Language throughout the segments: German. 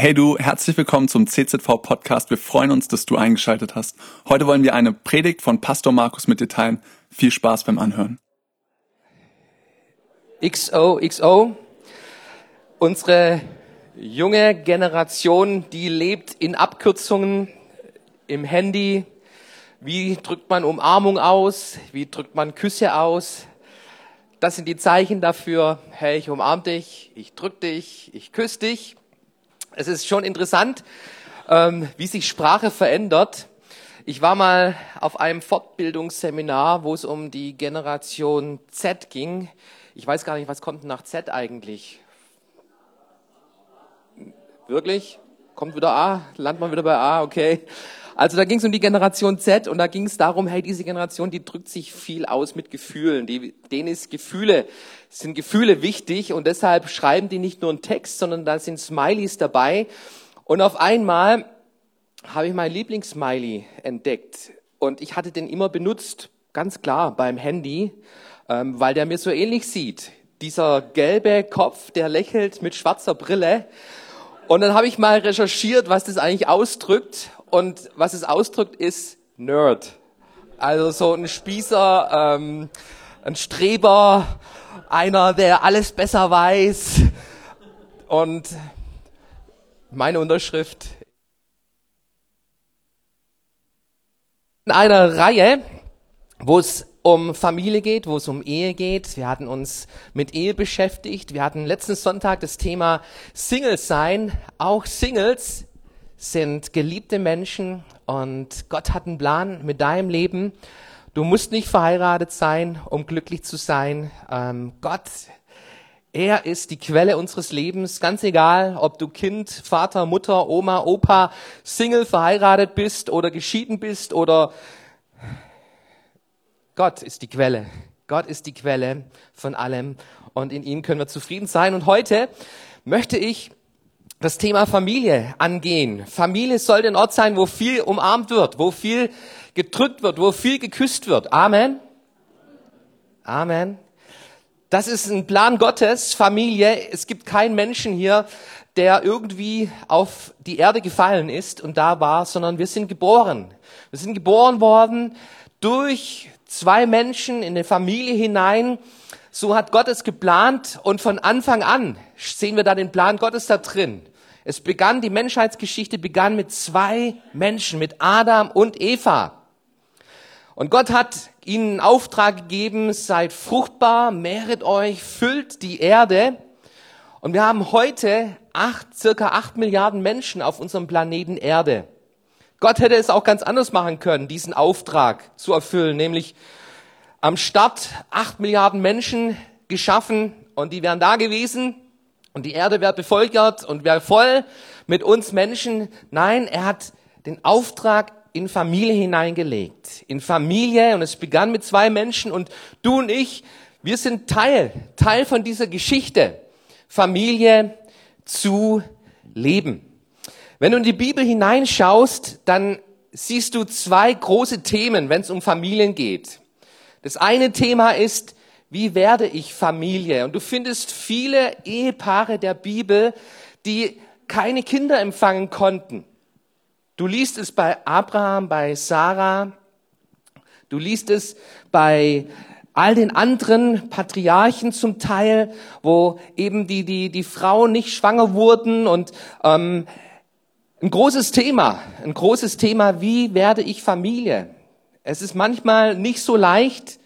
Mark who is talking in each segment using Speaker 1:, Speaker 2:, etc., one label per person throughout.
Speaker 1: Hey du, herzlich willkommen zum CZV Podcast. Wir freuen uns, dass du eingeschaltet hast. Heute wollen wir eine Predigt von Pastor Markus mit dir teilen. Viel Spaß beim Anhören.
Speaker 2: XOXO. Unsere junge Generation, die lebt in Abkürzungen im Handy. Wie drückt man Umarmung aus? Wie drückt man Küsse aus? Das sind die Zeichen dafür, hey, ich umarm dich, ich drück dich, ich küsse dich. Es ist schon interessant, ähm, wie sich Sprache verändert. Ich war mal auf einem Fortbildungsseminar, wo es um die Generation Z ging. Ich weiß gar nicht, was kommt nach Z eigentlich? Wirklich? Kommt wieder A? Landet man wieder bei A? Okay. Also da ging es um die Generation Z und da ging es darum, hey, diese Generation, die drückt sich viel aus mit Gefühlen. Die, denen ist Gefühle, sind Gefühle wichtig und deshalb schreiben die nicht nur einen Text, sondern da sind Smileys dabei. Und auf einmal habe ich mein Lieblingssmiley entdeckt und ich hatte den immer benutzt, ganz klar beim Handy, ähm, weil der mir so ähnlich sieht. Dieser gelbe Kopf, der lächelt mit schwarzer Brille. Und dann habe ich mal recherchiert, was das eigentlich ausdrückt. Und was es ausdrückt, ist Nerd. Also so ein Spießer, ähm, ein Streber, einer, der alles besser weiß. Und meine Unterschrift in einer Reihe, wo es um Familie geht, wo es um Ehe geht. Wir hatten uns mit Ehe beschäftigt. Wir hatten letzten Sonntag das Thema Singles sein. Auch Singles sind geliebte Menschen und Gott hat einen Plan mit deinem Leben. Du musst nicht verheiratet sein, um glücklich zu sein. Ähm, Gott, er ist die Quelle unseres Lebens, ganz egal, ob du Kind, Vater, Mutter, Oma, Opa, Single, verheiratet bist oder geschieden bist oder Gott ist die Quelle. Gott ist die Quelle von allem und in ihm können wir zufrieden sein. Und heute möchte ich das Thema Familie angehen. Familie sollte ein Ort sein, wo viel umarmt wird, wo viel gedrückt wird, wo viel geküsst wird. Amen. Amen. Das ist ein Plan Gottes, Familie. Es gibt keinen Menschen hier, der irgendwie auf die Erde gefallen ist und da war, sondern wir sind geboren. Wir sind geboren worden durch zwei Menschen in eine Familie hinein. So hat Gott es geplant und von Anfang an sehen wir da den Plan Gottes da drin. Es begann, die Menschheitsgeschichte begann mit zwei Menschen, mit Adam und Eva. Und Gott hat ihnen einen Auftrag gegeben, seid fruchtbar, mehret euch, füllt die Erde. Und wir haben heute acht, circa acht Milliarden Menschen auf unserem Planeten Erde. Gott hätte es auch ganz anders machen können, diesen Auftrag zu erfüllen, nämlich am Start acht Milliarden Menschen geschaffen und die wären da gewesen und die Erde wäre bevölkert und wäre voll mit uns Menschen. Nein, er hat den Auftrag in Familie hineingelegt. In Familie und es begann mit zwei Menschen und du und ich, wir sind Teil, Teil von dieser Geschichte. Familie zu leben. Wenn du in die Bibel hineinschaust, dann siehst du zwei große Themen, wenn es um Familien geht. Das eine Thema ist wie werde ich Familie? Und du findest viele Ehepaare der Bibel, die keine Kinder empfangen konnten. Du liest es bei Abraham, bei Sarah, du liest es bei all den anderen Patriarchen zum Teil, wo eben die, die, die Frauen nicht schwanger wurden und ähm, ein großes Thema, ein großes Thema, wie werde ich Familie? Es ist manchmal nicht so leicht,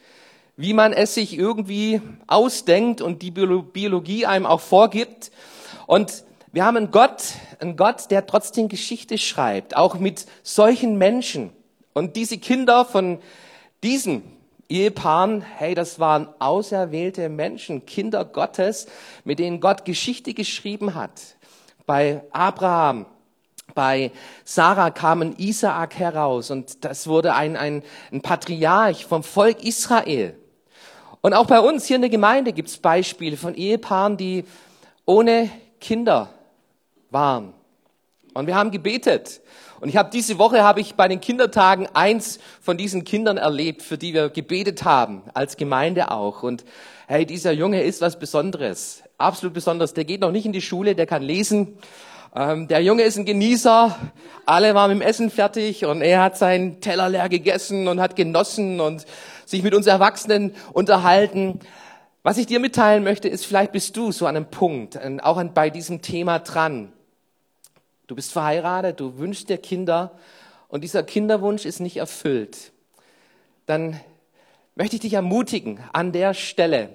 Speaker 2: wie man es sich irgendwie ausdenkt und die Biologie einem auch vorgibt. Und wir haben einen Gott, einen Gott, der trotzdem Geschichte schreibt, auch mit solchen Menschen. Und diese Kinder von diesen Ehepaaren, hey, das waren auserwählte Menschen, Kinder Gottes, mit denen Gott Geschichte geschrieben hat. Bei Abraham, bei Sarah kam ein Isaak heraus und das wurde ein, ein, ein Patriarch vom Volk Israel. Und auch bei uns hier in der Gemeinde gibt es Beispiele von Ehepaaren, die ohne Kinder waren. Und wir haben gebetet. Und ich habe diese Woche habe ich bei den Kindertagen eins von diesen Kindern erlebt, für die wir gebetet haben, als Gemeinde auch. Und hey, dieser Junge ist was Besonderes, absolut besonders. Der geht noch nicht in die Schule, der kann lesen. Ähm, der Junge ist ein Genießer. Alle waren mit dem Essen fertig und er hat seinen Teller leer gegessen und hat genossen und sich mit uns Erwachsenen unterhalten. Was ich dir mitteilen möchte, ist, vielleicht bist du so an einem Punkt, auch bei diesem Thema dran. Du bist verheiratet, du wünschst dir Kinder und dieser Kinderwunsch ist nicht erfüllt. Dann möchte ich dich ermutigen, an der Stelle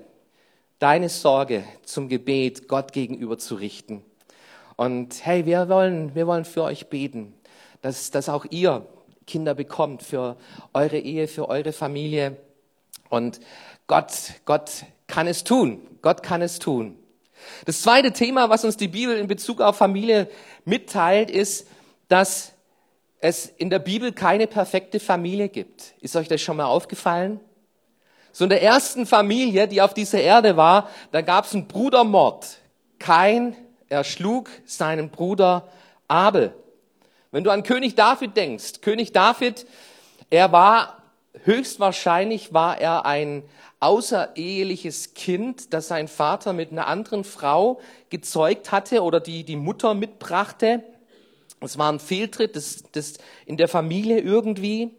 Speaker 2: deine Sorge zum Gebet Gott gegenüber zu richten. Und hey, wir wollen, wir wollen für euch beten, dass, dass auch ihr Kinder bekommt für eure Ehe, für eure Familie. Und Gott, Gott kann es tun. Gott kann es tun. Das zweite Thema, was uns die Bibel in Bezug auf Familie mitteilt, ist, dass es in der Bibel keine perfekte Familie gibt. Ist euch das schon mal aufgefallen? So in der ersten Familie, die auf dieser Erde war, da gab es einen Brudermord. Kein erschlug seinen Bruder Abel. Wenn du an König David denkst, König David, er war höchstwahrscheinlich war er ein außereheliches Kind, das sein Vater mit einer anderen Frau gezeugt hatte oder die die Mutter mitbrachte. Es war ein Fehltritt das, das in der Familie irgendwie.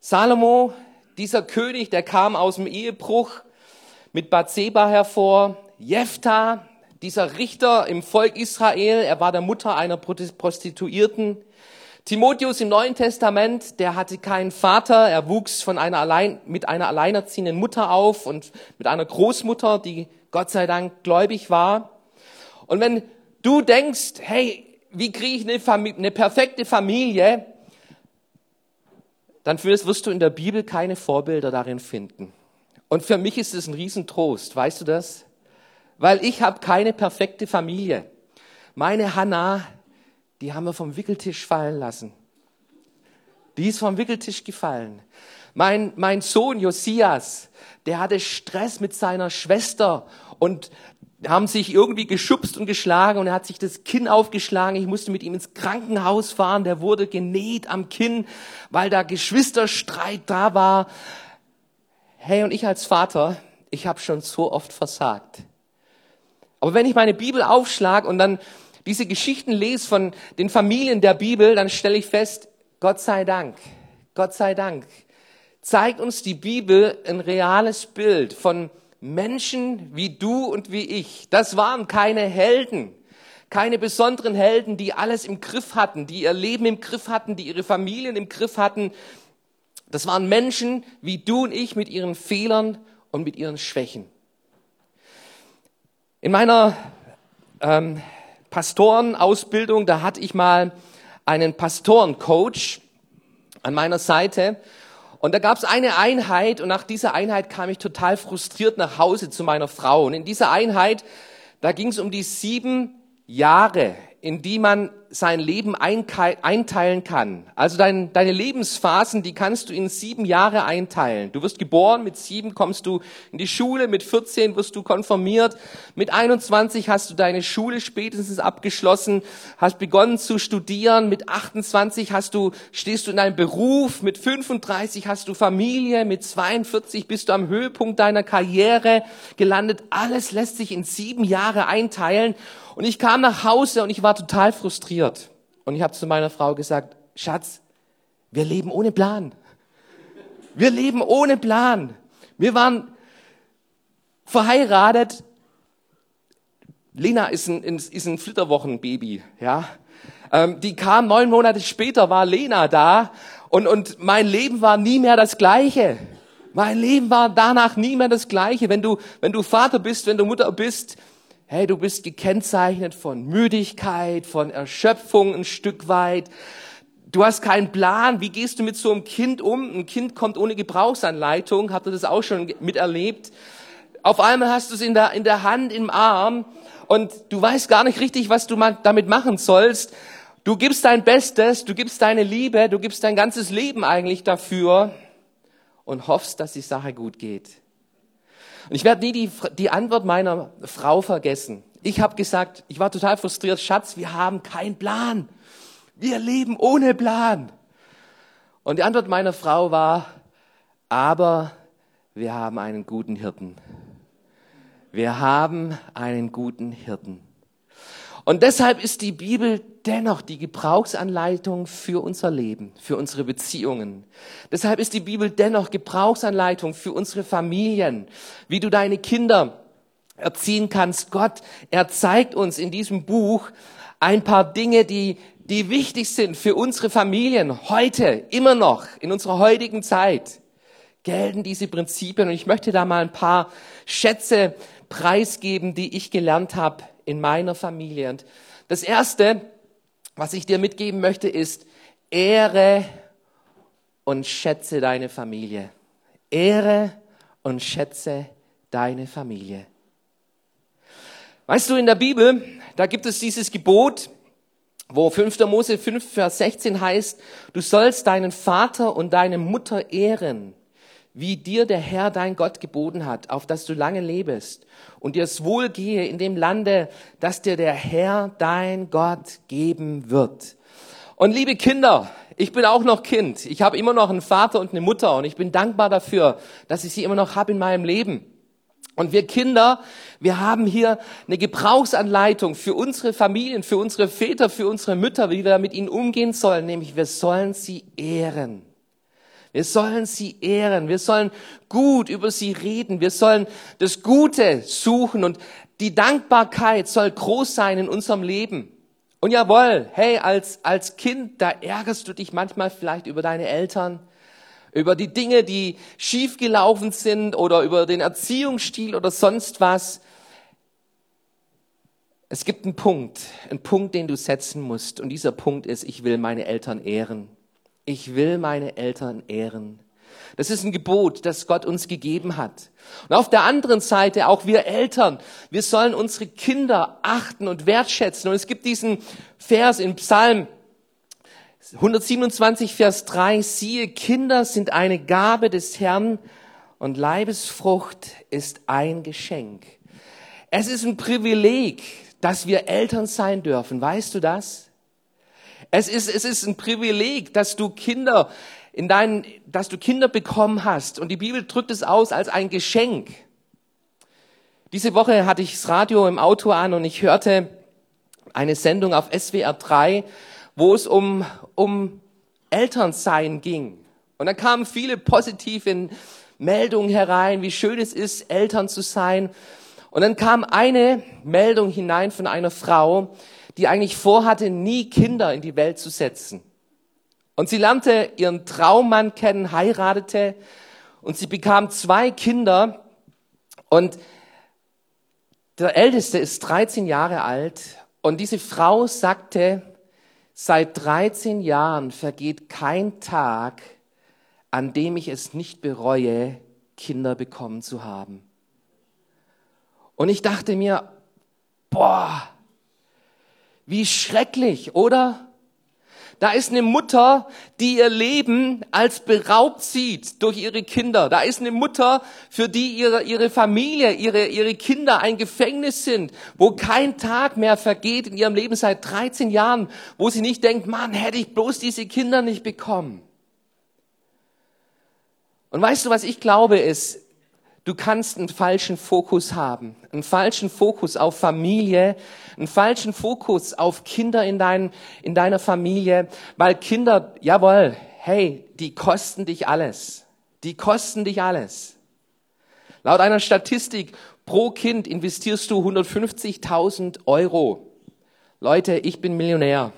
Speaker 2: Salomo, dieser König, der kam aus dem Ehebruch mit Bathseba hervor. Jephthah, dieser Richter im Volk Israel, er war der Mutter einer Prostituierten. Timotheus im Neuen Testament, der hatte keinen Vater, er wuchs von einer allein, mit einer alleinerziehenden Mutter auf und mit einer Großmutter, die Gott sei Dank gläubig war. Und wenn du denkst, hey, wie kriege ich eine, Familie, eine perfekte Familie, dann wirst du in der Bibel keine Vorbilder darin finden. Und für mich ist es ein Riesentrost, weißt du das? Weil ich habe keine perfekte Familie. Meine Hannah, die haben wir vom Wickeltisch fallen lassen. Die ist vom Wickeltisch gefallen. Mein, mein Sohn Josias, der hatte Stress mit seiner Schwester und haben sich irgendwie geschubst und geschlagen und er hat sich das Kinn aufgeschlagen. Ich musste mit ihm ins Krankenhaus fahren. Der wurde genäht am Kinn, weil da Geschwisterstreit da war. Hey, und ich als Vater, ich habe schon so oft versagt. Aber wenn ich meine Bibel aufschlag und dann diese Geschichten lese von den Familien der Bibel, dann stelle ich fest, Gott sei Dank, Gott sei Dank, zeigt uns die Bibel ein reales Bild von Menschen wie du und wie ich, das waren keine Helden, keine besonderen Helden, die alles im Griff hatten, die ihr Leben im Griff hatten, die ihre Familien im Griff hatten. Das waren Menschen wie du und ich mit ihren Fehlern und mit ihren Schwächen. In meiner ähm, Pastorenausbildung, da hatte ich mal einen Pastorencoach an meiner Seite und da gab es eine Einheit und nach dieser Einheit kam ich total frustriert nach Hause zu meiner Frau. Und in dieser Einheit, da ging es um die sieben Jahre, in die man sein Leben einteilen kann. Also dein, deine Lebensphasen, die kannst du in sieben Jahre einteilen. Du wirst geboren, mit sieben kommst du in die Schule, mit 14 wirst du konformiert, mit 21 hast du deine Schule spätestens abgeschlossen, hast begonnen zu studieren, mit 28 hast du, stehst du in deinem Beruf, mit 35 hast du Familie, mit 42 bist du am Höhepunkt deiner Karriere gelandet. Alles lässt sich in sieben Jahre einteilen. Und ich kam nach Hause und ich war total frustriert. Und ich habe zu meiner Frau gesagt, Schatz, wir leben ohne Plan. Wir leben ohne Plan. Wir waren verheiratet. Lena ist ein, ist ein Flitterwochenbaby, ja. Ähm, die kam neun Monate später, war Lena da und, und mein Leben war nie mehr das Gleiche. Mein Leben war danach nie mehr das Gleiche. Wenn du, wenn du Vater bist, wenn du Mutter bist, Hey, du bist gekennzeichnet von Müdigkeit, von Erschöpfung ein Stück weit. Du hast keinen Plan. Wie gehst du mit so einem Kind um? Ein Kind kommt ohne Gebrauchsanleitung. Habt ihr das auch schon miterlebt? Auf einmal hast du es in der, in der Hand, im Arm und du weißt gar nicht richtig, was du damit machen sollst. Du gibst dein Bestes, du gibst deine Liebe, du gibst dein ganzes Leben eigentlich dafür und hoffst, dass die Sache gut geht. Und ich werde nie die, die Antwort meiner Frau vergessen. Ich habe gesagt, ich war total frustriert, Schatz, wir haben keinen Plan. Wir leben ohne Plan. Und die Antwort meiner Frau war, aber wir haben einen guten Hirten. Wir haben einen guten Hirten. Und deshalb ist die Bibel dennoch die Gebrauchsanleitung für unser Leben, für unsere Beziehungen. Deshalb ist die Bibel dennoch Gebrauchsanleitung für unsere Familien, wie du deine Kinder erziehen kannst. Gott, er zeigt uns in diesem Buch ein paar Dinge, die, die wichtig sind für unsere Familien heute, immer noch, in unserer heutigen Zeit gelten diese Prinzipien. Und ich möchte da mal ein paar Schätze preisgeben, die ich gelernt habe in meiner Familie. Und das Erste, was ich dir mitgeben möchte, ist, ehre und schätze deine Familie. Ehre und schätze deine Familie. Weißt du, in der Bibel, da gibt es dieses Gebot, wo 5. Mose 5, Vers 16 heißt, du sollst deinen Vater und deine Mutter ehren wie dir der Herr dein Gott geboten hat, auf dass du lange lebest und dir es wohl gehe in dem Lande, das dir der Herr dein Gott geben wird. Und liebe Kinder, ich bin auch noch Kind. Ich habe immer noch einen Vater und eine Mutter und ich bin dankbar dafür, dass ich sie immer noch habe in meinem Leben. Und wir Kinder, wir haben hier eine Gebrauchsanleitung für unsere Familien, für unsere Väter, für unsere Mütter, wie wir mit ihnen umgehen sollen, nämlich wir sollen sie ehren. Wir sollen sie ehren. Wir sollen gut über sie reden. Wir sollen das Gute suchen und die Dankbarkeit soll groß sein in unserem Leben. Und jawohl, hey, als, als Kind, da ärgerst du dich manchmal vielleicht über deine Eltern, über die Dinge, die schiefgelaufen sind oder über den Erziehungsstil oder sonst was. Es gibt einen Punkt, einen Punkt, den du setzen musst. Und dieser Punkt ist, ich will meine Eltern ehren. Ich will meine Eltern ehren. Das ist ein Gebot, das Gott uns gegeben hat. Und auf der anderen Seite auch wir Eltern, wir sollen unsere Kinder achten und wertschätzen. Und es gibt diesen Vers in Psalm 127, Vers 3, siehe, Kinder sind eine Gabe des Herrn und Leibesfrucht ist ein Geschenk. Es ist ein Privileg, dass wir Eltern sein dürfen. Weißt du das? Es ist, es ist ein Privileg, dass du Kinder in deinen, dass du Kinder bekommen hast. Und die Bibel drückt es aus als ein Geschenk. Diese Woche hatte ich das Radio im Auto an und ich hörte eine Sendung auf SWR 3, wo es um, um Elternsein ging. Und da kamen viele positive Meldungen herein, wie schön es ist, Eltern zu sein. Und dann kam eine Meldung hinein von einer Frau, die eigentlich vorhatte, nie Kinder in die Welt zu setzen. Und sie lernte ihren Traummann kennen, heiratete und sie bekam zwei Kinder und der Älteste ist 13 Jahre alt und diese Frau sagte, seit 13 Jahren vergeht kein Tag, an dem ich es nicht bereue, Kinder bekommen zu haben. Und ich dachte mir, boah, wie schrecklich, oder? Da ist eine Mutter, die ihr Leben als beraubt sieht durch ihre Kinder. Da ist eine Mutter, für die ihre, ihre Familie, ihre, ihre Kinder ein Gefängnis sind, wo kein Tag mehr vergeht in ihrem Leben seit 13 Jahren, wo sie nicht denkt, Mann, hätte ich bloß diese Kinder nicht bekommen. Und weißt du, was ich glaube ist, Du kannst einen falschen Fokus haben, einen falschen Fokus auf Familie, einen falschen Fokus auf Kinder in, dein, in deiner Familie, weil Kinder, jawohl, hey, die kosten dich alles. Die kosten dich alles. Laut einer Statistik pro Kind investierst du 150.000 Euro. Leute, ich bin Millionär.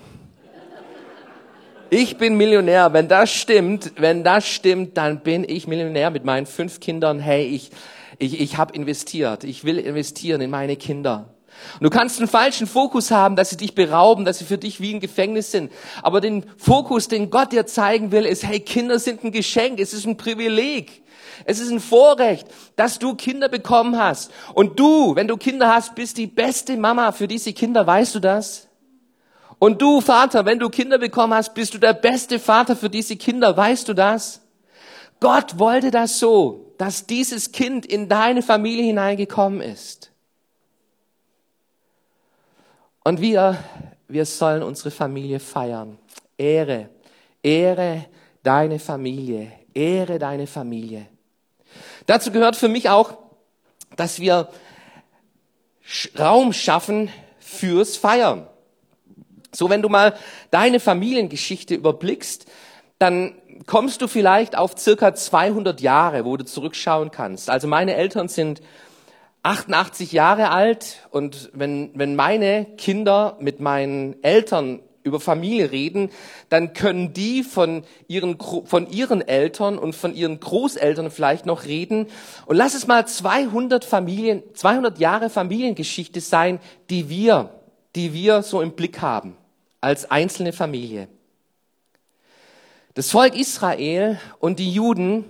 Speaker 2: Ich bin Millionär. Wenn das stimmt, wenn das stimmt, dann bin ich Millionär mit meinen fünf Kindern. Hey, ich, ich, ich habe investiert. Ich will investieren in meine Kinder. Und du kannst einen falschen Fokus haben, dass sie dich berauben, dass sie für dich wie ein Gefängnis sind. Aber den Fokus, den Gott dir zeigen will, ist, hey, Kinder sind ein Geschenk. Es ist ein Privileg. Es ist ein Vorrecht, dass du Kinder bekommen hast. Und du, wenn du Kinder hast, bist die beste Mama für diese Kinder. Weißt du das? Und du, Vater, wenn du Kinder bekommen hast, bist du der beste Vater für diese Kinder. Weißt du das? Gott wollte das so, dass dieses Kind in deine Familie hineingekommen ist. Und wir, wir sollen unsere Familie feiern. Ehre, ehre deine Familie, ehre deine Familie. Dazu gehört für mich auch, dass wir Raum schaffen fürs Feiern. So, wenn du mal deine Familiengeschichte überblickst, dann kommst du vielleicht auf circa 200 Jahre, wo du zurückschauen kannst. Also meine Eltern sind 88 Jahre alt und wenn, wenn meine Kinder mit meinen Eltern über Familie reden, dann können die von ihren, von ihren Eltern und von ihren Großeltern vielleicht noch reden. Und lass es mal 200 Familien, 200 Jahre Familiengeschichte sein, die wir, die wir so im Blick haben, als einzelne Familie. Das Volk Israel und die Juden,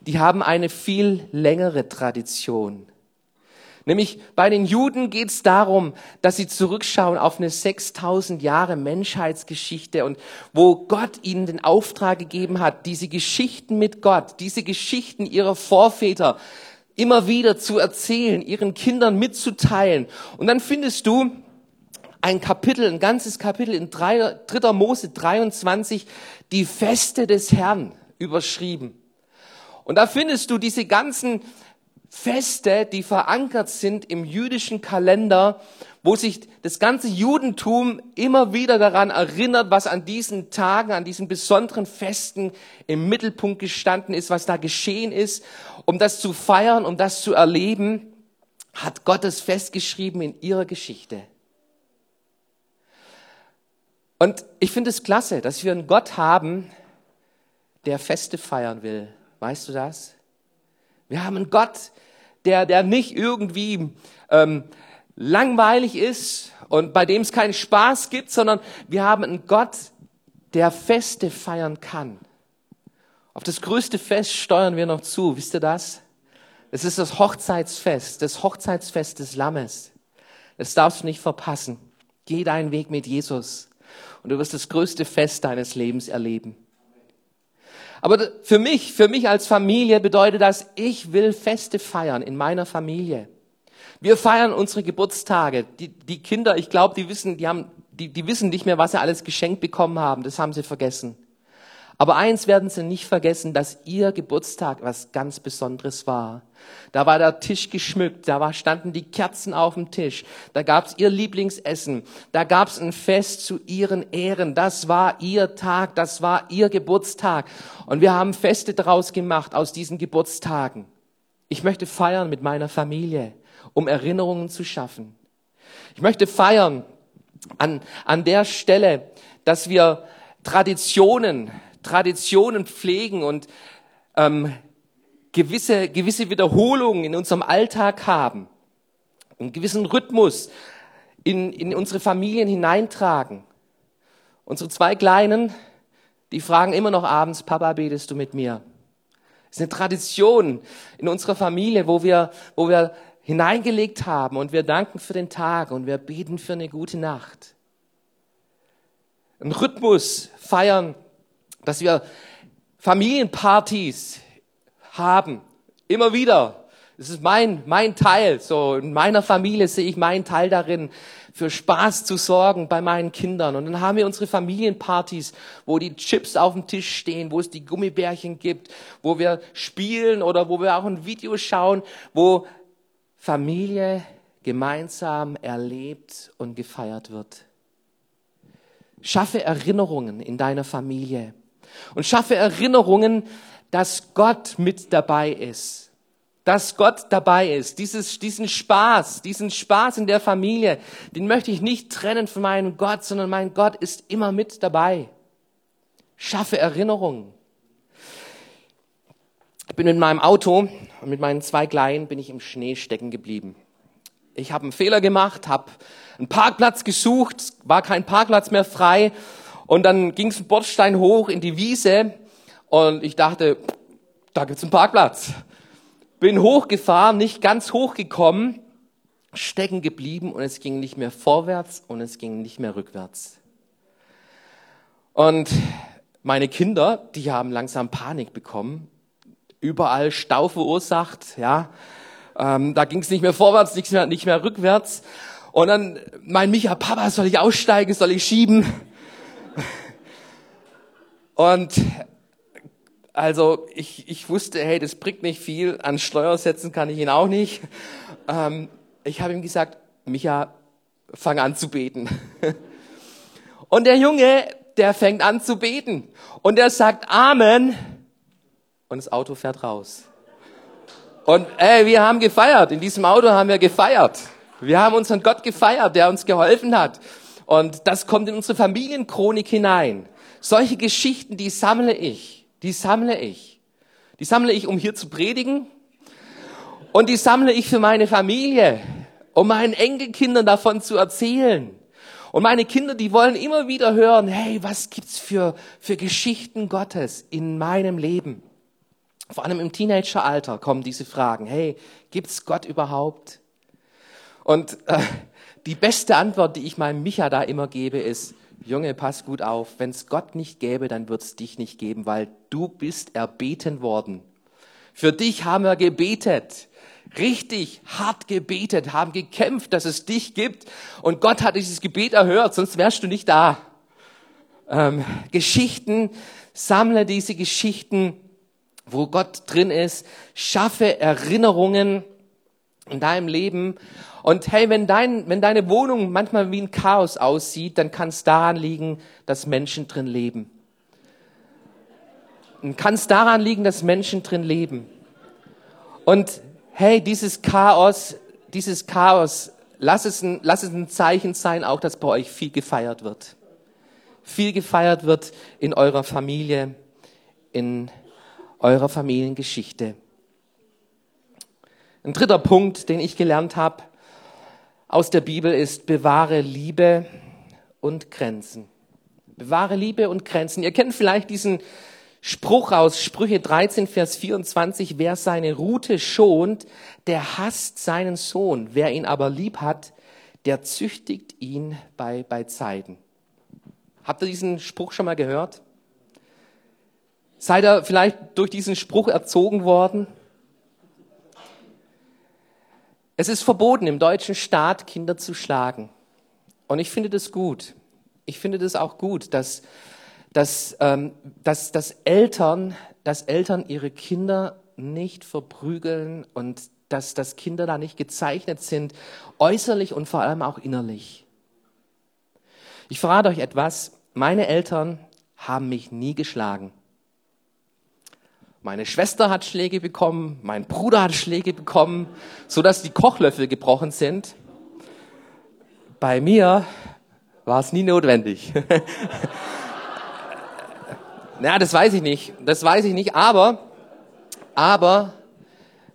Speaker 2: die haben eine viel längere Tradition. Nämlich bei den Juden geht es darum, dass sie zurückschauen auf eine 6000 Jahre Menschheitsgeschichte und wo Gott ihnen den Auftrag gegeben hat, diese Geschichten mit Gott, diese Geschichten ihrer Vorväter immer wieder zu erzählen, ihren Kindern mitzuteilen. Und dann findest du ein Kapitel, ein ganzes Kapitel in 3. Mose 23, die Feste des Herrn überschrieben. Und da findest du diese ganzen Feste, die verankert sind im jüdischen Kalender, wo sich das ganze Judentum immer wieder daran erinnert, was an diesen Tagen, an diesen besonderen Festen im Mittelpunkt gestanden ist, was da geschehen ist. Um das zu feiern, um das zu erleben, hat Gott es festgeschrieben in ihrer Geschichte. Und ich finde es klasse, dass wir einen Gott haben, der Feste feiern will. Weißt du das? Wir haben einen Gott, der, der nicht irgendwie ähm, langweilig ist und bei dem es keinen Spaß gibt, sondern wir haben einen Gott, der Feste feiern kann. Auf das größte Fest steuern wir noch zu. Wisst ihr das? Es ist das Hochzeitsfest, das Hochzeitsfest des Lammes. Das darfst du nicht verpassen. Geh deinen Weg mit Jesus und du wirst das größte Fest deines Lebens erleben. Aber für mich, für mich als Familie bedeutet das, ich will Feste feiern in meiner Familie. Wir feiern unsere Geburtstage. Die, die Kinder, ich glaube, die wissen, die haben, die, die wissen nicht mehr, was sie alles geschenkt bekommen haben. Das haben sie vergessen. Aber eins werden Sie nicht vergessen, dass Ihr Geburtstag was ganz Besonderes war. Da war der Tisch geschmückt, da war, standen die Kerzen auf dem Tisch, da gab's Ihr Lieblingsessen, da gab's ein Fest zu Ihren Ehren. Das war Ihr Tag, das war Ihr Geburtstag. Und wir haben Feste daraus gemacht aus diesen Geburtstagen. Ich möchte feiern mit meiner Familie, um Erinnerungen zu schaffen. Ich möchte feiern an, an der Stelle, dass wir Traditionen, Traditionen pflegen und ähm, gewisse, gewisse Wiederholungen in unserem Alltag haben, einen gewissen Rhythmus in, in unsere Familien hineintragen. Unsere zwei Kleinen, die fragen immer noch abends, Papa, betest du mit mir? Das ist eine Tradition in unserer Familie, wo wir, wo wir hineingelegt haben und wir danken für den Tag und wir beten für eine gute Nacht. Ein Rhythmus feiern dass wir Familienpartys haben. Immer wieder. Das ist mein, mein Teil. So, in meiner Familie sehe ich meinen Teil darin, für Spaß zu sorgen bei meinen Kindern. Und dann haben wir unsere Familienpartys, wo die Chips auf dem Tisch stehen, wo es die Gummibärchen gibt, wo wir spielen oder wo wir auch ein Video schauen, wo Familie gemeinsam erlebt und gefeiert wird. Schaffe Erinnerungen in deiner Familie und schaffe Erinnerungen, dass Gott mit dabei ist. Dass Gott dabei ist. Dieses, diesen Spaß, diesen Spaß in der Familie, den möchte ich nicht trennen von meinem Gott, sondern mein Gott ist immer mit dabei. Schaffe Erinnerungen. Ich bin in meinem Auto und mit meinen zwei Kleinen bin ich im Schnee stecken geblieben. Ich habe einen Fehler gemacht, habe einen Parkplatz gesucht, war kein Parkplatz mehr frei und dann ging es Bordstein hoch in die Wiese und ich dachte, da gibt's einen Parkplatz. Bin hochgefahren, nicht ganz hochgekommen, stecken geblieben und es ging nicht mehr vorwärts und es ging nicht mehr rückwärts. Und meine Kinder, die haben langsam Panik bekommen, überall Stau verursacht, ja. Ähm, da ging es nicht mehr vorwärts, nicht mehr, nicht mehr rückwärts. Und dann mein Micha, Papa, soll ich aussteigen, soll ich schieben? Und also ich, ich wusste, hey, das bringt nicht viel, an Steuer setzen kann ich ihn auch nicht. Ähm, ich habe ihm gesagt, Micha, fang an zu beten. Und der Junge, der fängt an zu beten. Und er sagt Amen. Und das Auto fährt raus. Und ey, wir haben gefeiert. In diesem Auto haben wir gefeiert. Wir haben unseren Gott gefeiert, der uns geholfen hat. Und das kommt in unsere Familienchronik hinein. Solche Geschichten, die sammle ich. Die sammle ich. Die sammle ich, um hier zu predigen. Und die sammle ich für meine Familie, um meinen Enkelkindern davon zu erzählen. Und meine Kinder, die wollen immer wieder hören, hey, was gibt's für, für Geschichten Gottes in meinem Leben? Vor allem im Teenageralter kommen diese Fragen. Hey, gibt's Gott überhaupt? Und äh, die beste Antwort, die ich meinem Micha da immer gebe, ist, Junge, pass gut auf, wenn's Gott nicht gäbe, dann wird's dich nicht geben, weil du bist erbeten worden. Für dich haben wir gebetet richtig hart gebetet, haben gekämpft, dass es dich gibt. Und Gott hat dieses Gebet erhört, sonst wärst du nicht da. Ähm, Geschichten, sammle diese Geschichten, wo Gott drin ist, schaffe Erinnerungen in deinem Leben. Und hey, wenn, dein, wenn deine Wohnung manchmal wie ein Chaos aussieht, dann kann es daran liegen, dass Menschen drin leben. Und kann es daran liegen, dass Menschen drin leben. Und hey, dieses Chaos, dieses Chaos, lass es, ein, lass es ein Zeichen sein, auch dass bei euch viel gefeiert wird. Viel gefeiert wird in eurer Familie, in eurer Familiengeschichte. Ein dritter Punkt, den ich gelernt habe aus der Bibel ist, bewahre Liebe und Grenzen. Bewahre Liebe und Grenzen. Ihr kennt vielleicht diesen Spruch aus Sprüche 13, Vers 24, wer seine Rute schont, der hasst seinen Sohn. Wer ihn aber lieb hat, der züchtigt ihn bei, bei Zeiten. Habt ihr diesen Spruch schon mal gehört? Seid ihr vielleicht durch diesen Spruch erzogen worden? Es ist verboten, im deutschen Staat Kinder zu schlagen. Und ich finde das gut. Ich finde das auch gut, dass dass, ähm, dass, dass, Eltern, dass Eltern ihre Kinder nicht verprügeln und dass, dass Kinder da nicht gezeichnet sind, äußerlich und vor allem auch innerlich. Ich verrate euch etwas, meine Eltern haben mich nie geschlagen. Meine Schwester hat Schläge bekommen, mein Bruder hat Schläge bekommen, so dass die Kochlöffel gebrochen sind. Bei mir war es nie notwendig. Na, das weiß ich nicht. Das weiß ich nicht. Aber, aber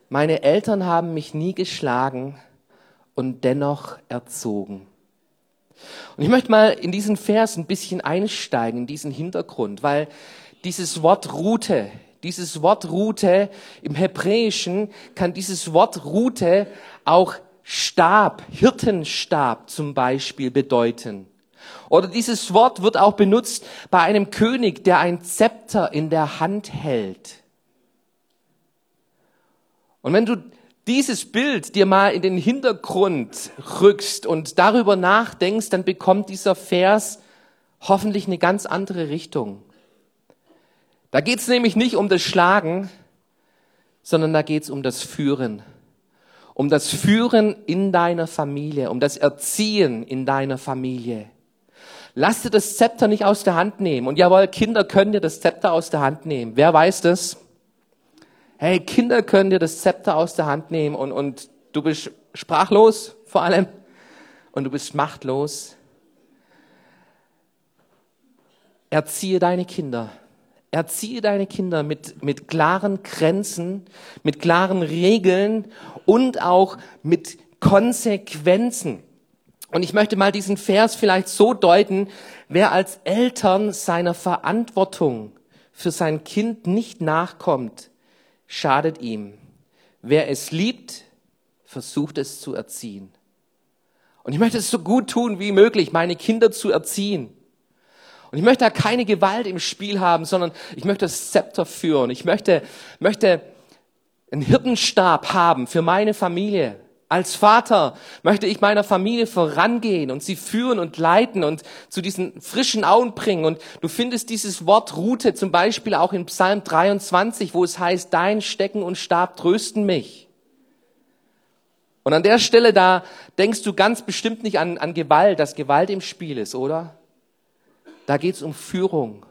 Speaker 2: meine Eltern haben mich nie geschlagen und dennoch erzogen. Und ich möchte mal in diesen Vers ein bisschen einsteigen, in diesen Hintergrund, weil dieses Wort Route, dieses Wort Route im Hebräischen kann dieses Wort Route auch Stab, Hirtenstab zum Beispiel bedeuten. Oder dieses Wort wird auch benutzt bei einem König, der ein Zepter in der Hand hält. Und wenn du dieses Bild dir mal in den Hintergrund rückst und darüber nachdenkst, dann bekommt dieser Vers hoffentlich eine ganz andere Richtung. Da geht es nämlich nicht um das Schlagen, sondern da geht es um das Führen. Um das Führen in deiner Familie, um das Erziehen in deiner Familie. Lass dir das Zepter nicht aus der Hand nehmen. Und jawohl, Kinder können dir das Zepter aus der Hand nehmen. Wer weiß das? Hey, Kinder können dir das Zepter aus der Hand nehmen und, und du bist sprachlos vor allem und du bist machtlos. Erziehe deine Kinder. Erziehe deine Kinder mit, mit klaren Grenzen, mit klaren Regeln und auch mit Konsequenzen. Und ich möchte mal diesen Vers vielleicht so deuten, wer als Eltern seiner Verantwortung für sein Kind nicht nachkommt, schadet ihm. Wer es liebt, versucht es zu erziehen. Und ich möchte es so gut tun wie möglich, meine Kinder zu erziehen. Und ich möchte da keine Gewalt im Spiel haben, sondern ich möchte das Zepter führen. Ich möchte, möchte einen Hirtenstab haben für meine Familie, als Vater möchte ich meiner Familie vorangehen und sie führen und leiten und zu diesen frischen Auen bringen. Und du findest dieses Wort Route zum Beispiel auch in Psalm 23, wo es heißt, dein Stecken und Stab trösten mich. Und an der Stelle, da denkst du ganz bestimmt nicht an, an Gewalt, dass Gewalt im Spiel ist, oder? Da geht's um Führung.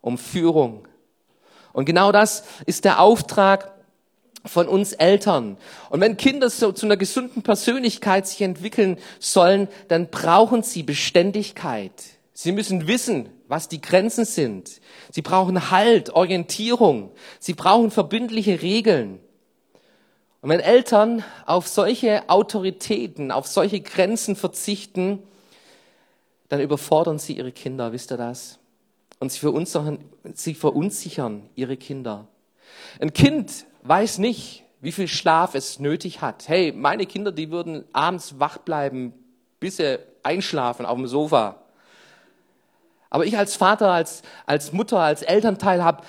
Speaker 2: Um Führung. Und genau das ist der Auftrag von uns Eltern. Und wenn Kinder so zu einer gesunden Persönlichkeit sich entwickeln sollen, dann brauchen sie Beständigkeit. Sie müssen wissen, was die Grenzen sind. Sie brauchen Halt, Orientierung. Sie brauchen verbindliche Regeln. Und wenn Eltern auf solche Autoritäten, auf solche Grenzen verzichten, dann überfordern sie ihre Kinder, wisst ihr das? Und sie verunsichern, sie verunsichern ihre Kinder. Ein Kind weiß nicht, wie viel Schlaf es nötig hat. Hey, meine Kinder, die würden abends wach bleiben, bis sie einschlafen auf dem Sofa. Aber ich als Vater, als, als Mutter, als Elternteil habe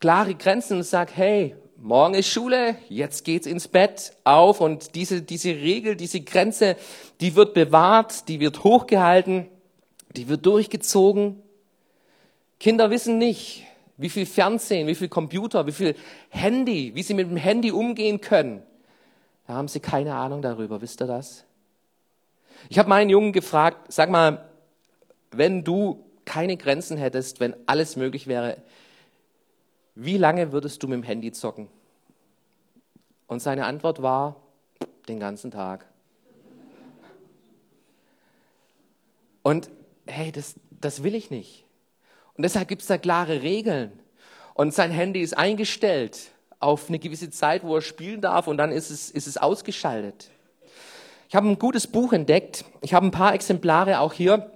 Speaker 2: klare Grenzen und sage, hey, morgen ist Schule, jetzt geht's ins Bett auf und diese, diese Regel, diese Grenze, die wird bewahrt, die wird hochgehalten, die wird durchgezogen. Kinder wissen nicht, wie viel Fernsehen, wie viel Computer, wie viel Handy, wie sie mit dem Handy umgehen können. Da haben sie keine Ahnung darüber, wisst ihr das? Ich habe meinen Jungen gefragt, sag mal, wenn du keine Grenzen hättest, wenn alles möglich wäre, wie lange würdest du mit dem Handy zocken? Und seine Antwort war, den ganzen Tag. Und hey, das, das will ich nicht. Und deshalb gibt es da klare Regeln. Und sein Handy ist eingestellt auf eine gewisse Zeit, wo er spielen darf und dann ist es, ist es ausgeschaltet. Ich habe ein gutes Buch entdeckt. Ich habe ein paar Exemplare auch hier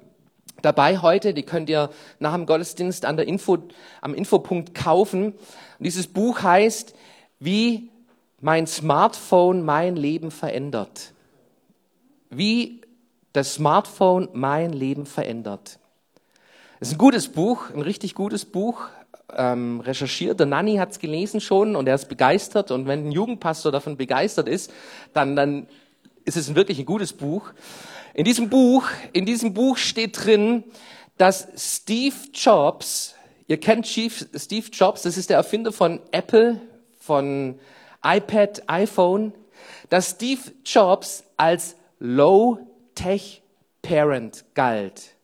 Speaker 2: dabei heute. Die könnt ihr nach dem Gottesdienst an der Info, am Infopunkt kaufen. Und dieses Buch heißt, wie mein Smartphone mein Leben verändert. Wie das Smartphone mein Leben verändert. Es ist ein gutes Buch, ein richtig gutes Buch, ähm, recherchiert. Der Nanny hat es gelesen schon und er ist begeistert. Und wenn ein Jugendpastor davon begeistert ist, dann, dann ist es wirklich ein gutes Buch. In diesem Buch, in diesem Buch steht drin, dass Steve Jobs, ihr kennt Steve Jobs, das ist der Erfinder von Apple, von iPad, iPhone, dass Steve Jobs als Low-Tech Parent galt.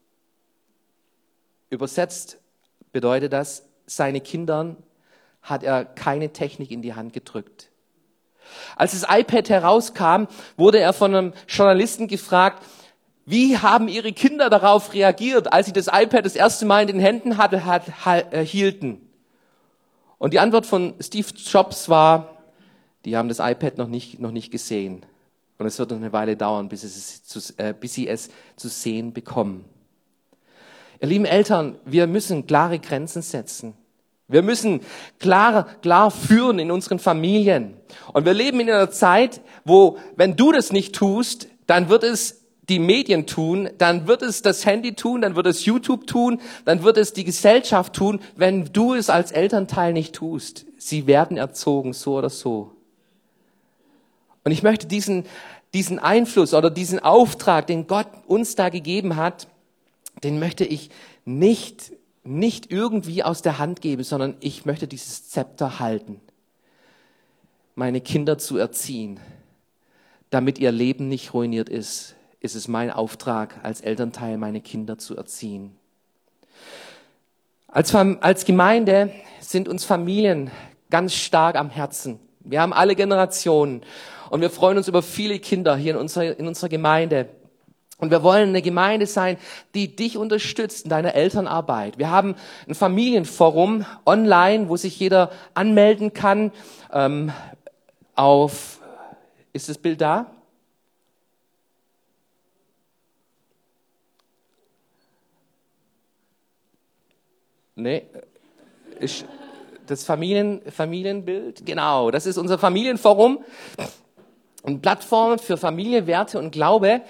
Speaker 2: Übersetzt bedeutet das, seine Kindern hat er keine Technik in die Hand gedrückt. Als das iPad herauskam, wurde er von einem Journalisten gefragt, wie haben Ihre Kinder darauf reagiert, als Sie das iPad das erste Mal in den Händen hatte, hat, äh, hielten? Und die Antwort von Steve Jobs war, die haben das iPad noch nicht, noch nicht gesehen. Und es wird noch eine Weile dauern, bis, es zu, äh, bis sie es zu sehen bekommen. Ihr lieben Eltern, wir müssen klare Grenzen setzen. Wir müssen klar, klar führen in unseren Familien. Und wir leben in einer Zeit, wo, wenn du das nicht tust, dann wird es die Medien tun, dann wird es das Handy tun, dann wird es YouTube tun, dann wird es die Gesellschaft tun, wenn du es als Elternteil nicht tust. Sie werden erzogen, so oder so. Und ich möchte diesen, diesen Einfluss oder diesen Auftrag, den Gott uns da gegeben hat, den möchte ich nicht, nicht irgendwie aus der Hand geben, sondern ich möchte dieses Zepter halten, meine Kinder zu erziehen, damit ihr Leben nicht ruiniert ist, ist es mein Auftrag als Elternteil, meine Kinder zu erziehen. Als, als Gemeinde sind uns Familien ganz stark am Herzen. Wir haben alle Generationen und wir freuen uns über viele Kinder hier in unserer, in unserer Gemeinde. Und wir wollen eine Gemeinde sein, die dich unterstützt in deiner Elternarbeit. Wir haben ein Familienforum online, wo sich jeder anmelden kann. Ähm, auf, ist das Bild da? Nee, ist das Familien, Familienbild, genau, das ist unser Familienforum. Eine Plattform für Familie, Werte und Glaube.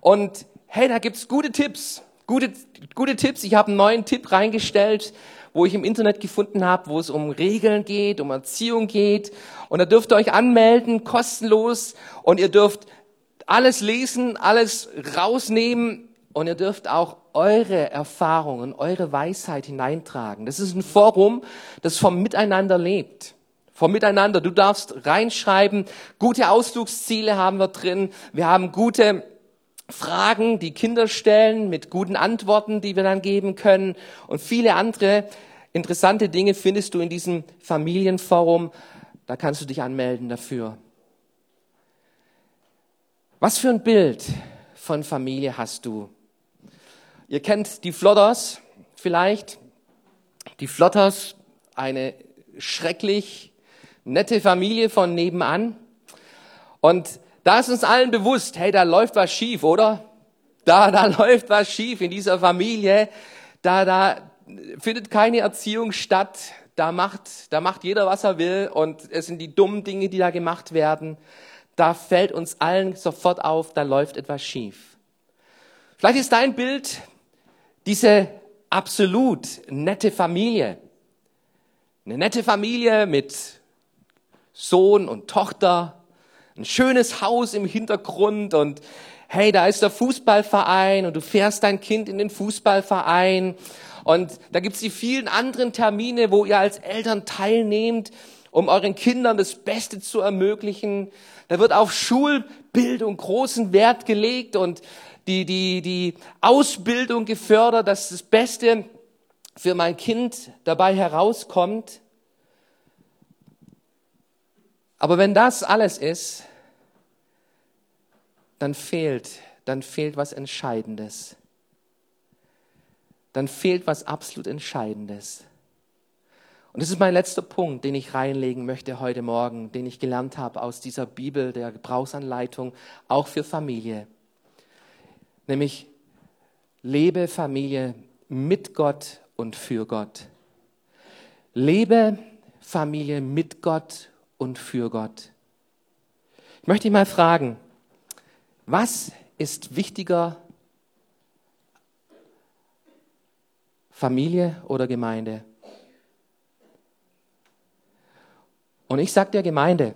Speaker 2: Und hey, da gibt's gute Tipps. Gute, gute Tipps. Ich habe einen neuen Tipp reingestellt, wo ich im Internet gefunden habe, wo es um Regeln geht, um Erziehung geht. Und da dürft ihr euch anmelden, kostenlos. Und ihr dürft alles lesen, alles rausnehmen. Und ihr dürft auch eure Erfahrungen, eure Weisheit hineintragen. Das ist ein Forum, das vom Miteinander lebt vom Miteinander. Du darfst reinschreiben. Gute Ausflugsziele haben wir drin. Wir haben gute Fragen, die Kinder stellen, mit guten Antworten, die wir dann geben können. Und viele andere interessante Dinge findest du in diesem Familienforum. Da kannst du dich anmelden dafür. Was für ein Bild von Familie hast du? Ihr kennt die Flotters vielleicht. Die Flotters, eine schrecklich nette Familie von nebenan. Und da ist uns allen bewusst, hey, da läuft was schief, oder? Da, da läuft was schief in dieser Familie. Da, da findet keine Erziehung statt. Da macht, da macht jeder, was er will. Und es sind die dummen Dinge, die da gemacht werden da fällt uns allen sofort auf, da läuft etwas schief. Vielleicht ist dein Bild diese absolut nette Familie. Eine nette Familie mit Sohn und Tochter, ein schönes Haus im Hintergrund und hey, da ist der Fußballverein und du fährst dein Kind in den Fußballverein und da gibt's die vielen anderen Termine, wo ihr als Eltern teilnehmt, um euren Kindern das Beste zu ermöglichen. Da wird auf Schulbildung großen Wert gelegt und die, die, die Ausbildung gefördert, dass das Beste für mein Kind dabei herauskommt. Aber wenn das alles ist, dann fehlt, dann fehlt was Entscheidendes. Dann fehlt was absolut Entscheidendes. Und das ist mein letzter Punkt, den ich reinlegen möchte heute Morgen, den ich gelernt habe aus dieser Bibel, der Gebrauchsanleitung, auch für Familie. Nämlich, lebe Familie mit Gott und für Gott. Lebe Familie mit Gott und für Gott. Ich möchte dich mal fragen, was ist wichtiger, Familie oder Gemeinde? Und ich sage der Gemeinde,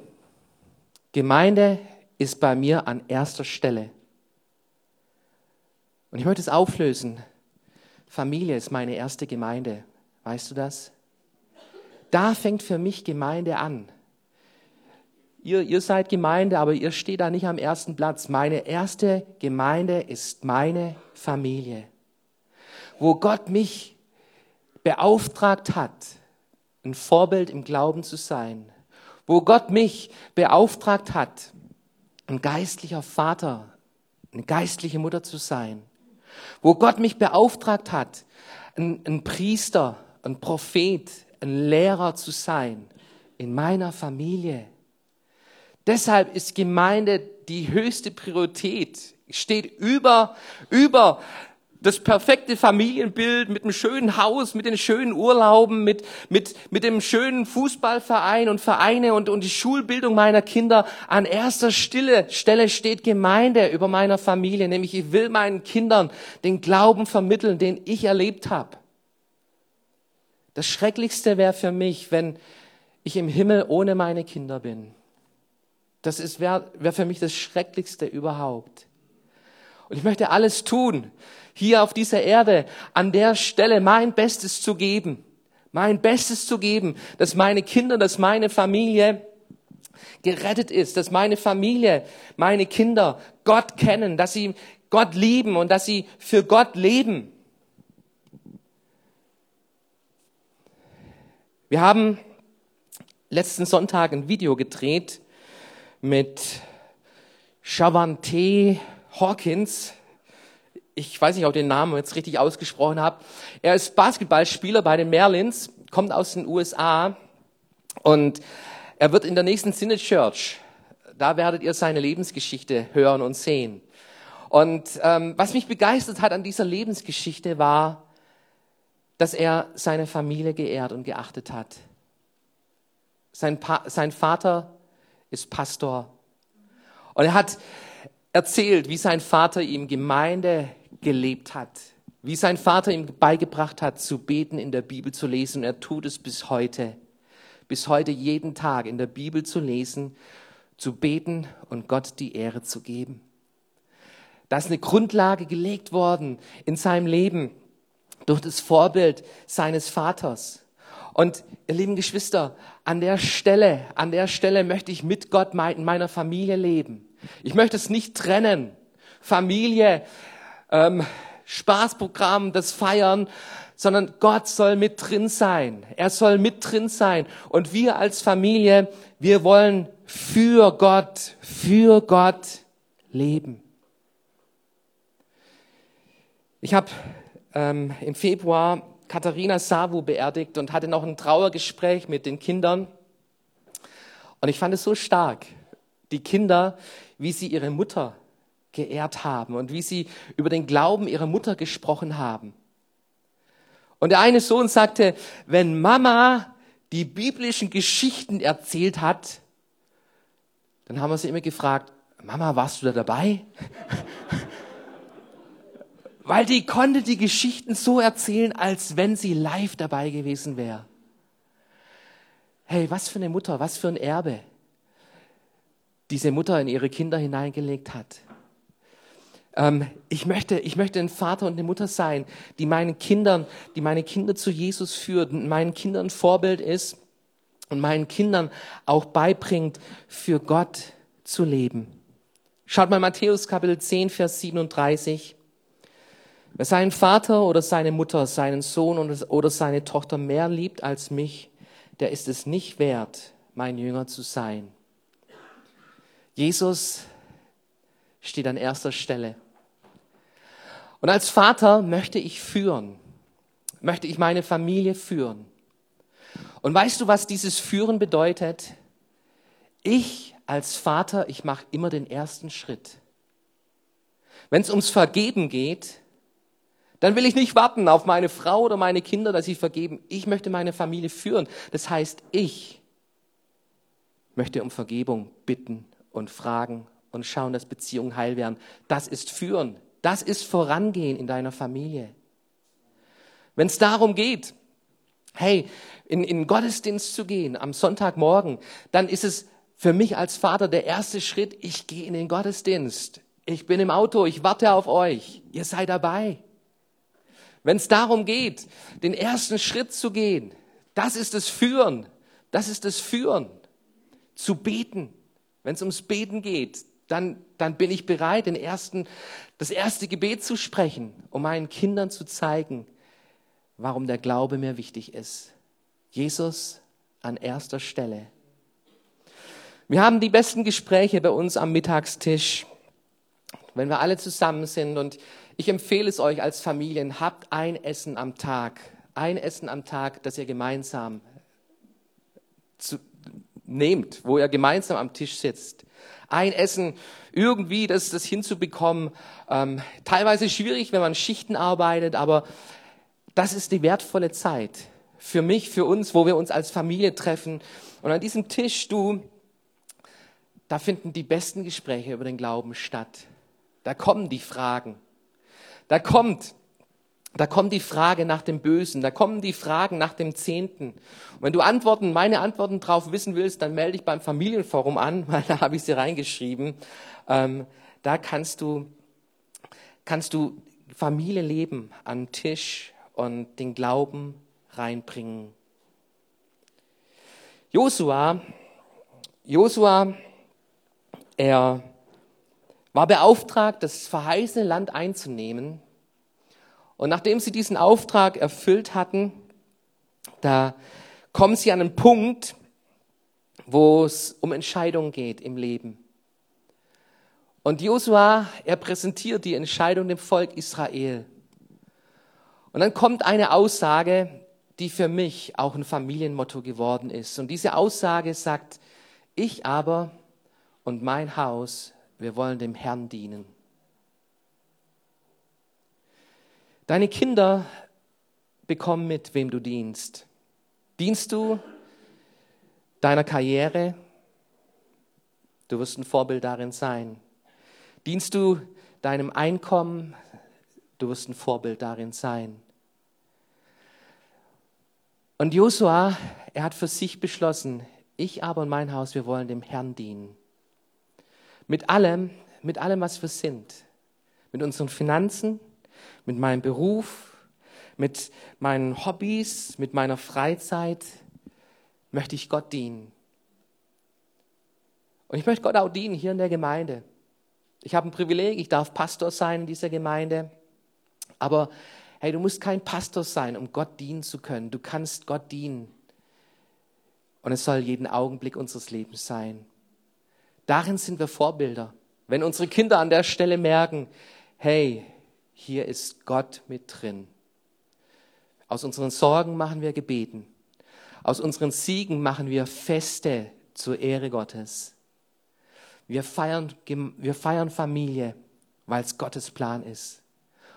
Speaker 2: Gemeinde ist bei mir an erster Stelle. Und ich möchte es auflösen. Familie ist meine erste Gemeinde. Weißt du das? Da fängt für mich Gemeinde an. Ihr, ihr seid Gemeinde, aber ihr steht da nicht am ersten Platz. Meine erste Gemeinde ist meine Familie, wo Gott mich beauftragt hat, ein Vorbild im Glauben zu sein, wo Gott mich beauftragt hat, ein geistlicher Vater, eine geistliche Mutter zu sein, wo Gott mich beauftragt hat, ein, ein Priester, ein Prophet, ein Lehrer zu sein in meiner Familie. Deshalb ist Gemeinde die höchste Priorität, steht über, über das perfekte Familienbild mit einem schönen Haus, mit den schönen Urlauben, mit, mit, mit dem schönen Fußballverein und Vereine und, und die Schulbildung meiner Kinder. An erster Stelle, Stelle steht Gemeinde über meiner Familie, nämlich ich will meinen Kindern den Glauben vermitteln, den ich erlebt habe. Das Schrecklichste wäre für mich, wenn ich im Himmel ohne meine Kinder bin. Das wäre wär für mich das Schrecklichste überhaupt. Und ich möchte alles tun, hier auf dieser Erde an der Stelle mein Bestes zu geben, mein Bestes zu geben, dass meine Kinder, dass meine Familie gerettet ist, dass meine Familie, meine Kinder Gott kennen, dass sie Gott lieben und dass sie für Gott leben. Wir haben letzten Sonntag ein Video gedreht mit Chavante Hawkins ich weiß nicht, ob ich den Namen jetzt richtig ausgesprochen habe. Er ist Basketballspieler bei den Merlins, kommt aus den USA und er wird in der nächsten Synod Church, da werdet ihr seine Lebensgeschichte hören und sehen. Und ähm, was mich begeistert hat an dieser Lebensgeschichte war, dass er seine Familie geehrt und geachtet hat. Sein, pa sein Vater ist Pastor. Und er hat erzählt, wie sein Vater ihm Gemeinde gelebt hat, wie sein Vater ihm beigebracht hat, zu beten, in der Bibel zu lesen. Und er tut es bis heute. Bis heute jeden Tag in der Bibel zu lesen, zu beten und Gott die Ehre zu geben. Da ist eine Grundlage gelegt worden in seinem Leben durch das Vorbild seines Vaters. Und ihr lieben Geschwister, an der Stelle, an der Stelle möchte ich mit Gott in meiner Familie leben. Ich möchte es nicht trennen. Familie, ähm, Spaßprogramm, das Feiern, sondern Gott soll mit drin sein. Er soll mit drin sein. Und wir als Familie, wir wollen für Gott, für Gott leben. Ich habe ähm, im Februar Katharina Savu beerdigt und hatte noch ein Trauergespräch mit den Kindern. Und ich fand es so stark, die Kinder, wie sie ihre Mutter geehrt haben und wie sie über den Glauben ihrer Mutter gesprochen haben. Und der eine Sohn sagte, wenn Mama die biblischen Geschichten erzählt hat, dann haben wir sie immer gefragt, Mama, warst du da dabei? Weil die konnte die Geschichten so erzählen, als wenn sie live dabei gewesen wäre. Hey, was für eine Mutter, was für ein Erbe diese Mutter in ihre Kinder hineingelegt hat. Ähm, ich, möchte, ich möchte ein Vater und eine Mutter sein, die meinen Kindern, die meine Kinder zu Jesus führt und meinen Kindern Vorbild ist und meinen Kindern auch beibringt, für Gott zu leben. Schaut mal Matthäus Kapitel 10, Vers 37. Wer seinen Vater oder seine Mutter, seinen Sohn oder seine Tochter mehr liebt als mich, der ist es nicht wert, mein Jünger zu sein. Jesus steht an erster Stelle. Und als Vater möchte ich führen, möchte ich meine Familie führen. Und weißt du, was dieses Führen bedeutet? Ich als Vater, ich mache immer den ersten Schritt. Wenn es ums Vergeben geht, dann will ich nicht warten auf meine Frau oder meine Kinder, dass sie vergeben. Ich möchte meine Familie führen. Das heißt, ich möchte um Vergebung bitten und fragen und schauen, dass Beziehungen heil werden. Das ist Führen. Das ist Vorangehen in deiner Familie. Wenn es darum geht, hey, in, in Gottesdienst zu gehen am Sonntagmorgen, dann ist es für mich als Vater der erste Schritt, ich gehe in den Gottesdienst. Ich bin im Auto, ich warte auf euch. Ihr seid dabei. Wenn es darum geht, den ersten Schritt zu gehen, das ist das Führen. Das ist das Führen. Zu beten. Wenn es ums Beten geht, dann, dann bin ich bereit, den ersten, das erste Gebet zu sprechen, um meinen Kindern zu zeigen, warum der Glaube mir wichtig ist. Jesus an erster Stelle. Wir haben die besten Gespräche bei uns am Mittagstisch, wenn wir alle zusammen sind. Und ich empfehle es euch als Familien, habt ein Essen am Tag. Ein Essen am Tag, das ihr gemeinsam zu, nehmt, wo ihr gemeinsam am Tisch sitzt ein Essen, irgendwie das, das hinzubekommen. Ähm, teilweise schwierig, wenn man Schichten arbeitet, aber das ist die wertvolle Zeit für mich, für uns, wo wir uns als Familie treffen. Und an diesem Tisch, du, da finden die besten Gespräche über den Glauben statt. Da kommen die Fragen. Da kommt da kommt die Frage nach dem Bösen, da kommen die Fragen nach dem Zehnten. Und wenn du Antworten, meine Antworten drauf wissen willst, dann melde dich beim Familienforum an, weil da habe ich sie reingeschrieben. Ähm, da kannst du, kannst du Familie leben am Tisch und den Glauben reinbringen. Josua, Josua, er war beauftragt, das verheißene Land einzunehmen. Und nachdem sie diesen Auftrag erfüllt hatten, da kommen sie an einen Punkt, wo es um Entscheidungen geht im Leben. Und Josua, er präsentiert die Entscheidung dem Volk Israel. Und dann kommt eine Aussage, die für mich auch ein Familienmotto geworden ist. Und diese Aussage sagt, ich aber und mein Haus, wir wollen dem Herrn dienen. Deine Kinder bekommen mit, wem du dienst. Dienst du deiner Karriere? Du wirst ein Vorbild darin sein. Dienst du deinem Einkommen? Du wirst ein Vorbild darin sein. Und Josua, er hat für sich beschlossen, ich aber und mein Haus, wir wollen dem Herrn dienen. Mit allem, mit allem, was wir sind. Mit unseren Finanzen, mit meinem Beruf, mit meinen Hobbys, mit meiner Freizeit möchte ich Gott dienen. Und ich möchte Gott auch dienen hier in der Gemeinde. Ich habe ein Privileg, ich darf Pastor sein in dieser Gemeinde. Aber hey, du musst kein Pastor sein, um Gott dienen zu können. Du kannst Gott dienen. Und es soll jeden Augenblick unseres Lebens sein. Darin sind wir Vorbilder. Wenn unsere Kinder an der Stelle merken, hey, hier ist Gott mit drin. Aus unseren Sorgen machen wir Gebeten. Aus unseren Siegen machen wir Feste zur Ehre Gottes. Wir feiern, wir feiern Familie, weil es Gottes Plan ist.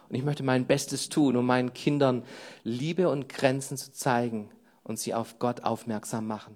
Speaker 2: Und ich möchte mein Bestes tun, um meinen Kindern Liebe und Grenzen zu zeigen und sie auf Gott aufmerksam machen.